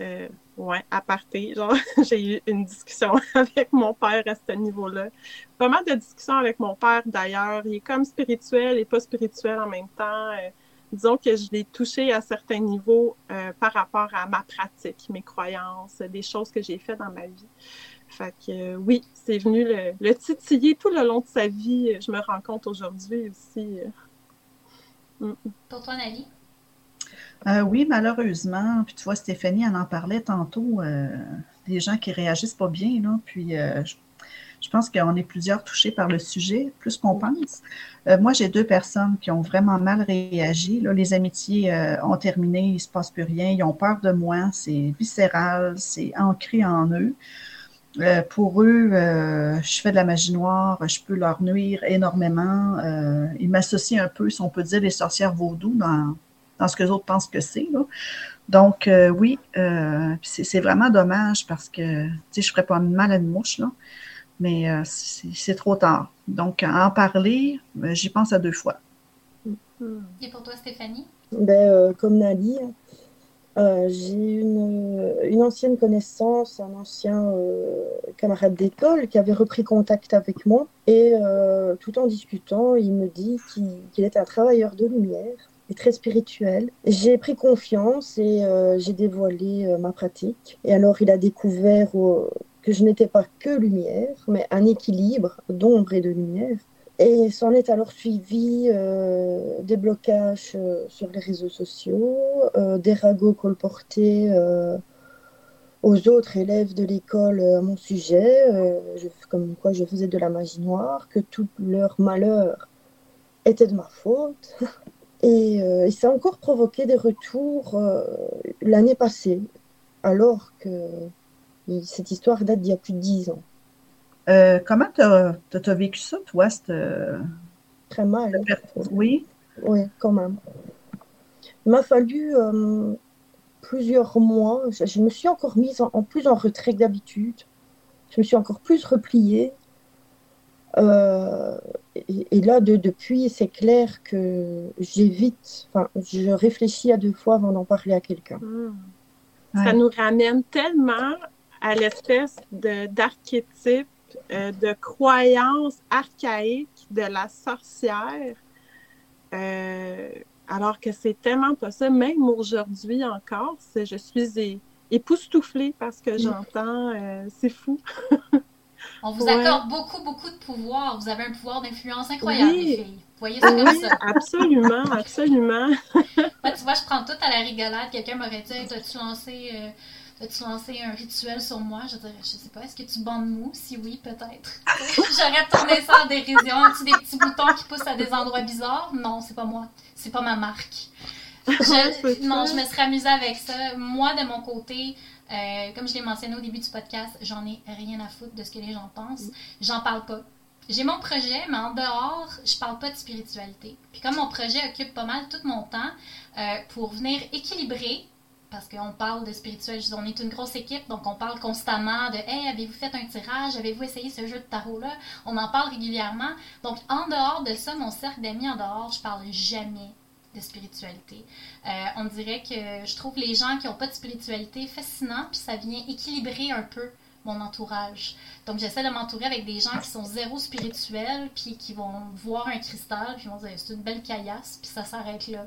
Euh, ouais, à partir. Genre, j'ai eu une discussion avec mon père à ce niveau-là. Pas mal de discussions avec mon père d'ailleurs. Il est comme spirituel et pas spirituel en même temps. disons que je l'ai touché à certains niveaux par rapport à ma pratique, mes croyances, des choses que j'ai faites dans ma vie. Fait que euh, oui, c'est venu le, titiller tout le long de sa vie. Je me rends compte aujourd'hui aussi. Euh. Mm. Pour toi, Nali? Euh, oui, malheureusement. Puis tu vois, Stéphanie en en parlait tantôt. des gens qui réagissent pas bien. Là, puis je, pense qu'on est plusieurs touchés par le sujet, plus qu'on pense. moi, j'ai deux personnes qui ont vraiment mal réagi. Là, les amitiés ont terminé, il ne se passe plus rien. Ils ont peur de moi. C'est viscéral, c'est ancré en eux. Euh, pour eux, euh, je fais de la magie noire, je peux leur nuire énormément. Euh, ils m'associent un peu, si on peut dire, les sorcières vaudou dans, dans ce que les autres pensent que c'est. Donc, oui, c'est vraiment dommage parce que, tu sais, je ne ferais pas mal à une mouche, là, mais c'est trop tard. Donc, en parler, j'y pense à deux fois. Et pour toi, Stéphanie? Ben, comme Nali, euh, j'ai une, une, ancienne connaissance, un ancien euh, camarade d'école qui avait repris contact avec moi et euh, tout en discutant, il me dit qu'il était un travailleur de lumière et très spirituel. J'ai pris confiance et j'ai dévoilé ma pratique. Et alors il a découvert que je n'étais pas que lumière, mais un équilibre d'ombre et de lumière. Et s'en est alors suivi euh, des blocages euh, sur les réseaux sociaux, euh, des ragots colportés aux autres élèves de l'école à mon sujet, comme quoi je faisais de la magie noire, que tout leur malheur était de ma faute. Et, et ça a encore provoqué des retours l'année passée, alors que cette histoire date d'il y a plus de dix ans. Euh, comment tu as, vécu ça, toi? Euh, Très mal. Oui? Oui, quand même. Il m'a fallu euh, plusieurs mois. Je, me suis encore mise en, plus en retrait que d'habitude. Je me suis encore plus repliée. et, là, depuis, c'est clair que j'évite, enfin, je réfléchis à deux fois avant d'en parler à quelqu'un. Hmm. Ça nous ramène tellement à l'espèce d'archétype euh, de croyances archaïques de la sorcière, euh, alors que c'est tellement pas ça. Même aujourd'hui encore, je suis époustouflée parce que j'entends. Euh, c'est fou. On vous accorde beaucoup, beaucoup de pouvoir. Vous avez un pouvoir d'influence incroyable, les filles. Vous voyez ça comme ça? Absolument, absolument. tu vois, je prends tout à la rigolade. Quelqu'un m'aurait dit As-tu lancé As-tu lancé un rituel sur moi? Je dirais, je sais pas, est-ce que tu bandes mou? Si oui, peut-être. J'aurais tourné ça en dérision. As-tu des petits boutons qui poussent à des endroits bizarres? Non, c'est pas moi. C'est pas ma marque. Je, non, je me serais amusée avec ça. Moi, de mon côté, euh, comme je l'ai mentionné au début du podcast, j'en ai rien à foutre de ce que les gens pensent. J'en parle pas. J'ai mon projet, mais en dehors, je parle pas de spiritualité. Puis comme mon projet occupe pas mal tout mon temps euh, pour venir équilibrer, parce qu'on parle de spirituel, on est une grosse équipe, donc on parle constamment de Hey, avez-vous fait un tirage? Avez-vous essayé ce jeu de tarot-là? On en parle régulièrement. Donc, en dehors de ça, mon cercle d'amis en dehors, je parle jamais de spiritualité. Euh, on dirait que je trouve les gens qui n'ont pas de spiritualité fascinants, puis ça vient équilibrer un peu mon entourage. Donc, j'essaie de m'entourer avec des gens qui sont zéro spirituels, puis qui vont voir un cristal, puis vont dire c'est une belle caillasse, puis ça s'arrête là.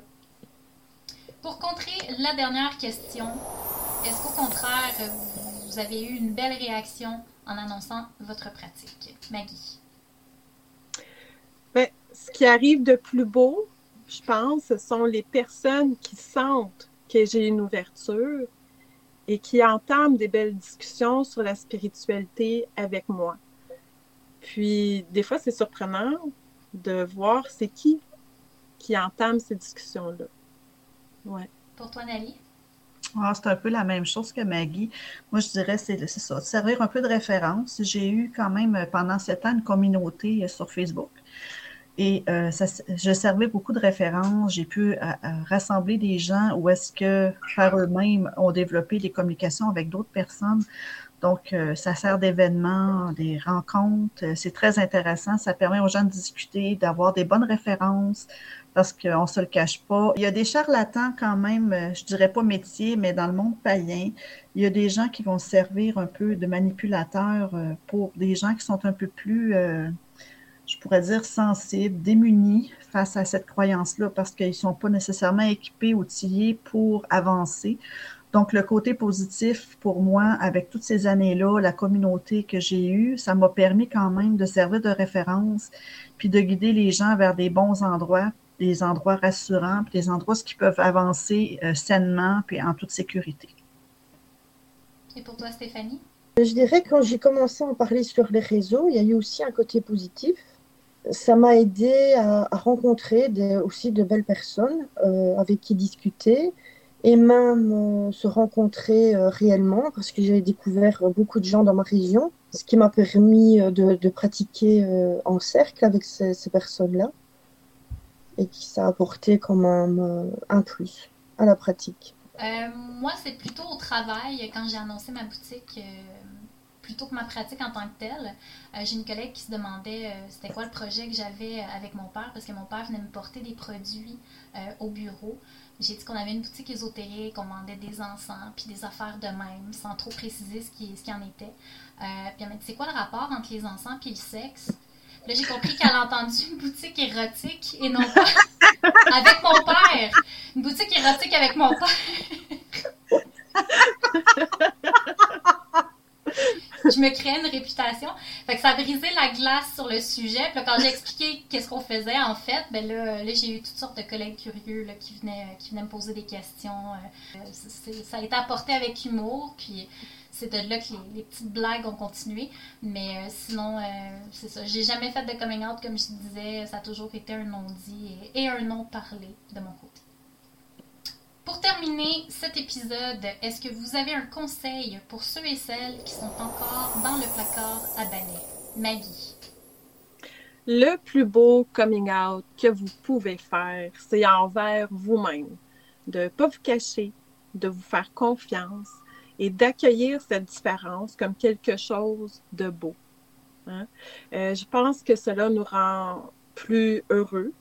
Pour contrer la dernière question, est-ce qu'au contraire, vous avez eu une belle réaction en annonçant votre pratique? Maggie. Ben, ce qui arrive de plus beau, je pense, ce sont les personnes qui sentent que j'ai une ouverture et qui entament des belles discussions sur la spiritualité avec moi. Puis, des fois, c'est surprenant de voir c'est qui qui entame ces discussions-là. Ouais. Pour toi, Nali? Ah, c'est un peu la même chose que Maggie. Moi, je dirais, c'est ça, servir un peu de référence. J'ai eu quand même pendant sept ans une communauté sur Facebook. Et euh, ça, je servais beaucoup de références. J'ai pu euh, euh, rassembler des gens où est-ce que, par eux-mêmes, ont développé des communications avec d'autres personnes. Donc, ça sert d'événements, des rencontres. C'est très intéressant. Ça permet aux gens de discuter, d'avoir des bonnes références parce qu'on ne se le cache pas. Il y a des charlatans quand même, je dirais pas métier, mais dans le monde païen, il y a des gens qui vont servir un peu de manipulateurs pour des gens qui sont un peu plus je pourrais dire, sensibles, démunis face à cette croyance-là parce qu'ils ne sont pas nécessairement équipés, outillés pour avancer. Donc, le côté positif pour moi, avec toutes ces années-là, la communauté que j'ai eue, ça m'a permis quand même de servir de référence, puis de guider les gens vers des bons endroits, des endroits rassurants, puis des endroits qui peuvent avancer euh, sainement, puis en toute sécurité. Et pour toi, Stéphanie? Je dirais que quand j'ai commencé à en parler sur les réseaux, il y a eu aussi un côté positif ça m'a aidé à, rencontrer aussi de belles personnes euh, avec qui discuter et même euh, se rencontrer euh, réellement parce que j'ai découvert beaucoup de gens dans ma région, ce qui m'a permis de, pratiquer en cercle avec ces, personnes-là et qui ça a apporté quand même un plus à la pratique. moi, c'est plutôt au travail quand j'ai annoncé ma boutique plutôt que ma pratique en tant que telle. Euh, j'ai une collègue qui se demandait euh, c'était quoi le projet que j'avais euh, avec mon père, parce que mon père venait me porter des produits au bureau. J'ai dit qu'on avait une boutique ésotérique, on vendait des encens, puis des affaires de même, sans trop préciser ce qui, ce qui en était. puis elle m'a dit c'est quoi le rapport entre les encens et le sexe? Là, j'ai compris qu'elle a entendu une boutique érotique et non pas avec mon père. Une boutique érotique avec mon père je me créais une réputation. Fait que ça brisé la glace sur le sujet. Puis quand j'ai expliqué qu'est-ce qu'on faisait, en fait, ben là, là j'ai eu toutes sortes de collègues curieux là, qui, venaient, qui venaient me poser des questions. Euh, ça a été apporté avec humour. Puis c'est de là que les, petites blagues ont continué. Mais euh, sinon, euh, c'est ça. J'ai jamais fait de coming out, comme je disais. Ça a toujours été un non-dit et un non-parlé de mon côté. Pour terminer cet épisode, est-ce que vous avez un conseil pour ceux et celles qui sont encore dans le placard à balai? Maggie. Le plus beau coming out que vous pouvez faire, c'est envers vous-même. De ne pas vous cacher, de vous faire confiance et d'accueillir cette différence comme quelque chose de beau. Hein? Euh, je pense que cela nous rend plus heureux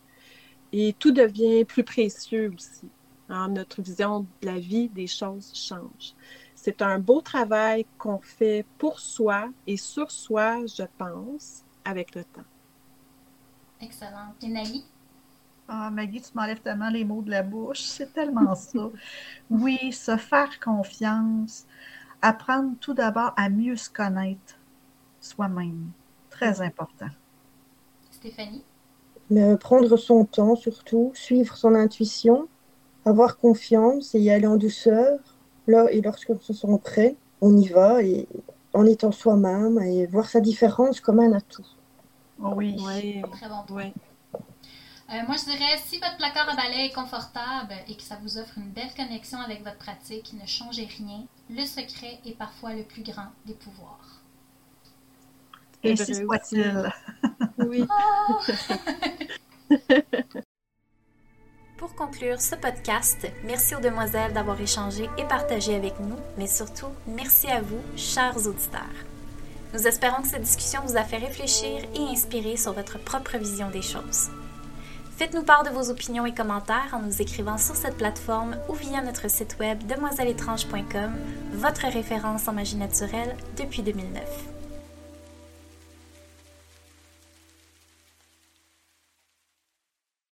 et tout devient plus précieux aussi notre vision de la vie, des choses changent. C'est un beau travail qu'on fait pour soi et sur soi, je pense, avec le temps. Excellent. Et Ah, Maggie, tu m'enlèves tellement les mots de la bouche. C'est tellement ça. Oui, se faire confiance, apprendre tout d'abord à mieux se connaître soi-même. Très important. Stéphanie? Prendre son temps surtout, suivre son intuition, avoir confiance et y aller en douceur. Là, et lorsqu'on se sent prêt, on y va et en étant soi-même et voir sa différence comme un atout. Oui. Très bon. Oui. Euh, moi, je dirais, si votre placard à balai est confortable et que ça vous offre une belle connexion avec votre pratique, ne changez rien. Le secret est parfois le plus grand des pouvoirs. Et si soit-il. Oui. Pour conclure ce podcast, merci aux demoiselles d'avoir échangé et partagé avec nous, mais surtout, merci à vous, chers auditeurs. Nous espérons que cette discussion vous a fait réfléchir et inspirer sur votre propre vision des choses. Faites-nous part de vos opinions et commentaires en nous écrivant sur cette plateforme ou via notre site web demoiselleétrange.com, votre référence en magie naturelle depuis 2009.